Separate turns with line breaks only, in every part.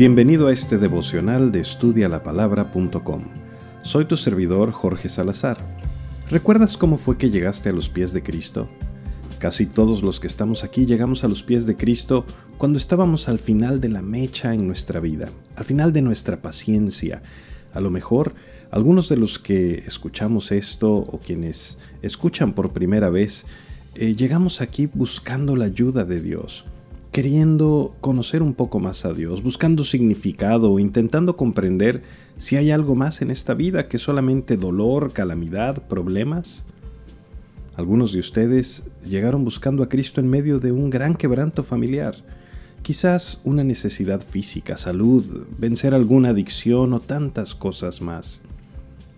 Bienvenido a este devocional de estudialapalabra.com. Soy tu servidor Jorge Salazar. ¿Recuerdas cómo fue que llegaste a los pies de Cristo? Casi todos los que estamos aquí llegamos a los pies de Cristo cuando estábamos al final de la mecha en nuestra vida, al final de nuestra paciencia. A lo mejor algunos de los que escuchamos esto o quienes escuchan por primera vez, eh, llegamos aquí buscando la ayuda de Dios queriendo conocer un poco más a Dios, buscando significado, intentando comprender si hay algo más en esta vida que solamente dolor, calamidad, problemas. Algunos de ustedes llegaron buscando a Cristo en medio de un gran quebranto familiar, quizás una necesidad física, salud, vencer alguna adicción o tantas cosas más.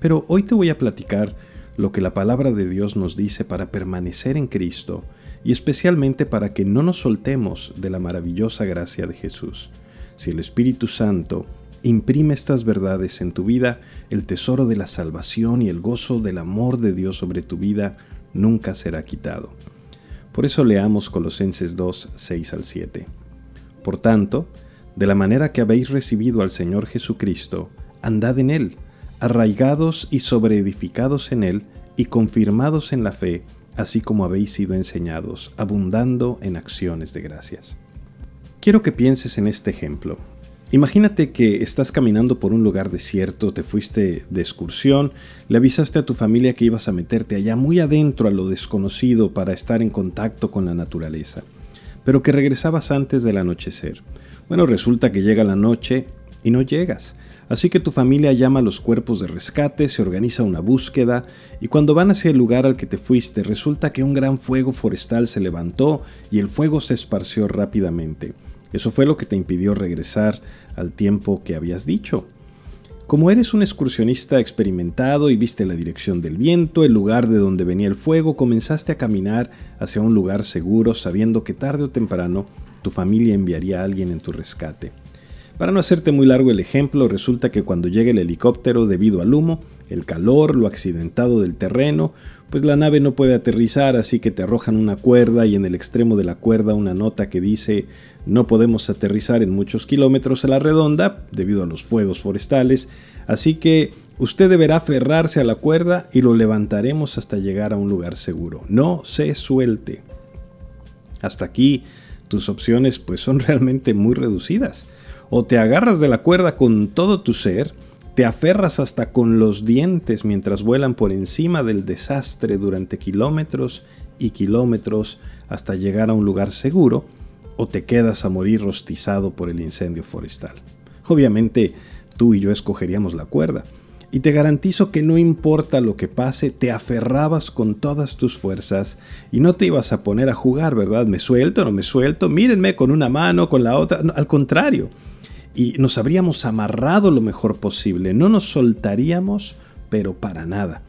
Pero hoy te voy a platicar lo que la palabra de Dios nos dice para permanecer en Cristo y especialmente para que no nos soltemos de la maravillosa gracia de Jesús. Si el Espíritu Santo imprime estas verdades en tu vida, el tesoro de la salvación y el gozo del amor de Dios sobre tu vida nunca será quitado. Por eso leamos Colosenses 2, 6 al 7. Por tanto, de la manera que habéis recibido al Señor Jesucristo, andad en Él, arraigados y sobreedificados en Él y confirmados en la fe, así como habéis sido enseñados, abundando en acciones de gracias. Quiero que pienses en este ejemplo. Imagínate que estás caminando por un lugar desierto, te fuiste de excursión, le avisaste a tu familia que ibas a meterte allá muy adentro a lo desconocido para estar en contacto con la naturaleza, pero que regresabas antes del anochecer. Bueno, resulta que llega la noche y no llegas. Así que tu familia llama a los cuerpos de rescate, se organiza una búsqueda y cuando van hacia el lugar al que te fuiste resulta que un gran fuego forestal se levantó y el fuego se esparció rápidamente. Eso fue lo que te impidió regresar al tiempo que habías dicho. Como eres un excursionista experimentado y viste la dirección del viento, el lugar de donde venía el fuego, comenzaste a caminar hacia un lugar seguro sabiendo que tarde o temprano tu familia enviaría a alguien en tu rescate. Para no hacerte muy largo el ejemplo, resulta que cuando llega el helicóptero debido al humo, el calor, lo accidentado del terreno, pues la nave no puede aterrizar, así que te arrojan una cuerda y en el extremo de la cuerda una nota que dice no podemos aterrizar en muchos kilómetros a la redonda debido a los fuegos forestales, así que usted deberá aferrarse a la cuerda y lo levantaremos hasta llegar a un lugar seguro. No se suelte. Hasta aquí tus opciones pues son realmente muy reducidas. O te agarras de la cuerda con todo tu ser, te aferras hasta con los dientes mientras vuelan por encima del desastre durante kilómetros y kilómetros hasta llegar a un lugar seguro, o te quedas a morir rostizado por el incendio forestal. Obviamente, tú y yo escogeríamos la cuerda, y te garantizo que no importa lo que pase, te aferrabas con todas tus fuerzas y no te ibas a poner a jugar, ¿verdad? ¿Me suelto? ¿No me suelto? Mírenme con una mano, con la otra. al contrario, y nos habríamos amarrado lo mejor posible, no nos soltaríamos, pero para nada.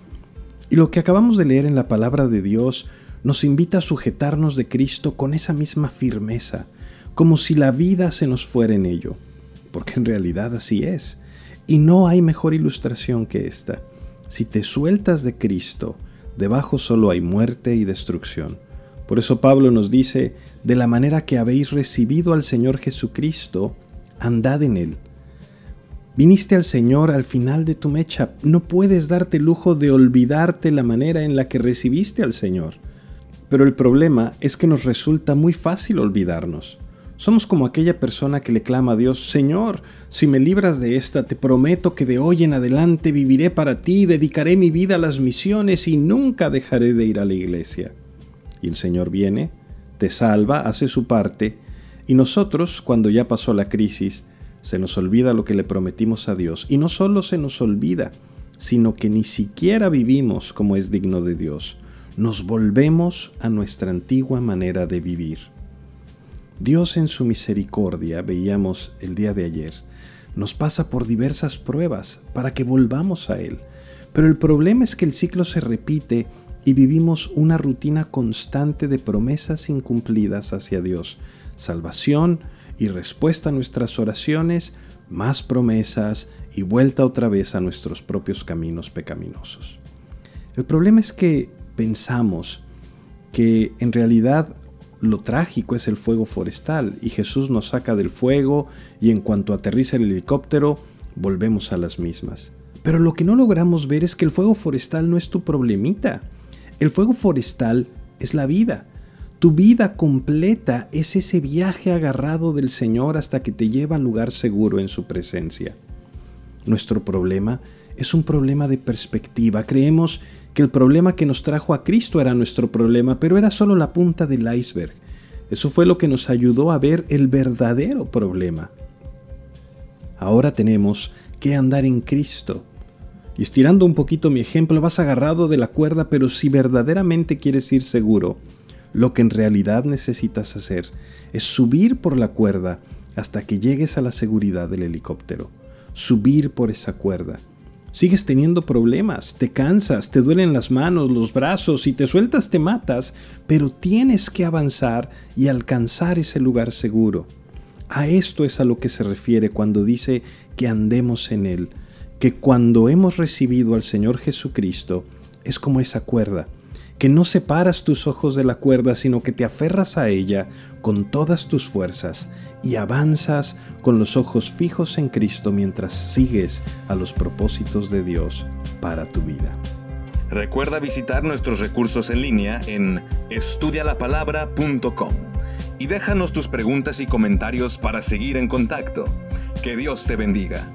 Y lo que acabamos de leer en la palabra de Dios nos invita a sujetarnos de Cristo con esa misma firmeza, como si la vida se nos fuera en ello, porque en realidad así es. Y no hay mejor ilustración que esta. Si te sueltas de Cristo, debajo solo hay muerte y destrucción. Por eso Pablo nos dice, de la manera que habéis recibido al Señor Jesucristo, andad en él. Viniste al Señor al final de tu mecha, no puedes darte lujo de olvidarte la manera en la que recibiste al Señor. Pero el problema es que nos resulta muy fácil olvidarnos. Somos como aquella persona que le clama a Dios, Señor, si me libras de esta, te prometo que de hoy en adelante viviré para ti, dedicaré mi vida a las misiones y nunca dejaré de ir a la iglesia. Y el Señor viene, te salva, hace su parte, y nosotros, cuando ya pasó la crisis, se nos olvida lo que le prometimos a Dios. Y no solo se nos olvida, sino que ni siquiera vivimos como es digno de Dios. Nos volvemos a nuestra antigua manera de vivir. Dios en su misericordia, veíamos el día de ayer, nos pasa por diversas pruebas para que volvamos a Él. Pero el problema es que el ciclo se repite y vivimos una rutina constante de promesas incumplidas hacia Dios, salvación y respuesta a nuestras oraciones, más promesas y vuelta otra vez a nuestros propios caminos pecaminosos. El problema es que pensamos que en realidad lo trágico es el fuego forestal y Jesús nos saca del fuego y en cuanto aterriza el helicóptero volvemos a las mismas. Pero lo que no logramos ver es que el fuego forestal no es tu problemita. El fuego forestal es la vida. Tu vida completa es ese viaje agarrado del Señor hasta que te lleva al lugar seguro en su presencia. Nuestro problema es un problema de perspectiva. Creemos que el problema que nos trajo a Cristo era nuestro problema, pero era solo la punta del iceberg. Eso fue lo que nos ayudó a ver el verdadero problema. Ahora tenemos que andar en Cristo. Y estirando un poquito mi ejemplo, vas agarrado de la cuerda, pero si verdaderamente quieres ir seguro, lo que en realidad necesitas hacer es subir por la cuerda hasta que llegues a la seguridad del helicóptero. Subir por esa cuerda. Sigues teniendo problemas, te cansas, te duelen las manos, los brazos, y te sueltas te matas, pero tienes que avanzar y alcanzar ese lugar seguro. A esto es a lo que se refiere cuando dice que andemos en Él, que cuando hemos recibido al Señor Jesucristo es como esa cuerda, que no separas tus ojos de la cuerda, sino que te aferras a ella con todas tus fuerzas y avanzas con los ojos fijos en Cristo mientras sigues a los propósitos de Dios para tu vida.
Recuerda visitar nuestros recursos en línea en estudialapalabra.com y déjanos tus preguntas y comentarios para seguir en contacto. Que Dios te bendiga.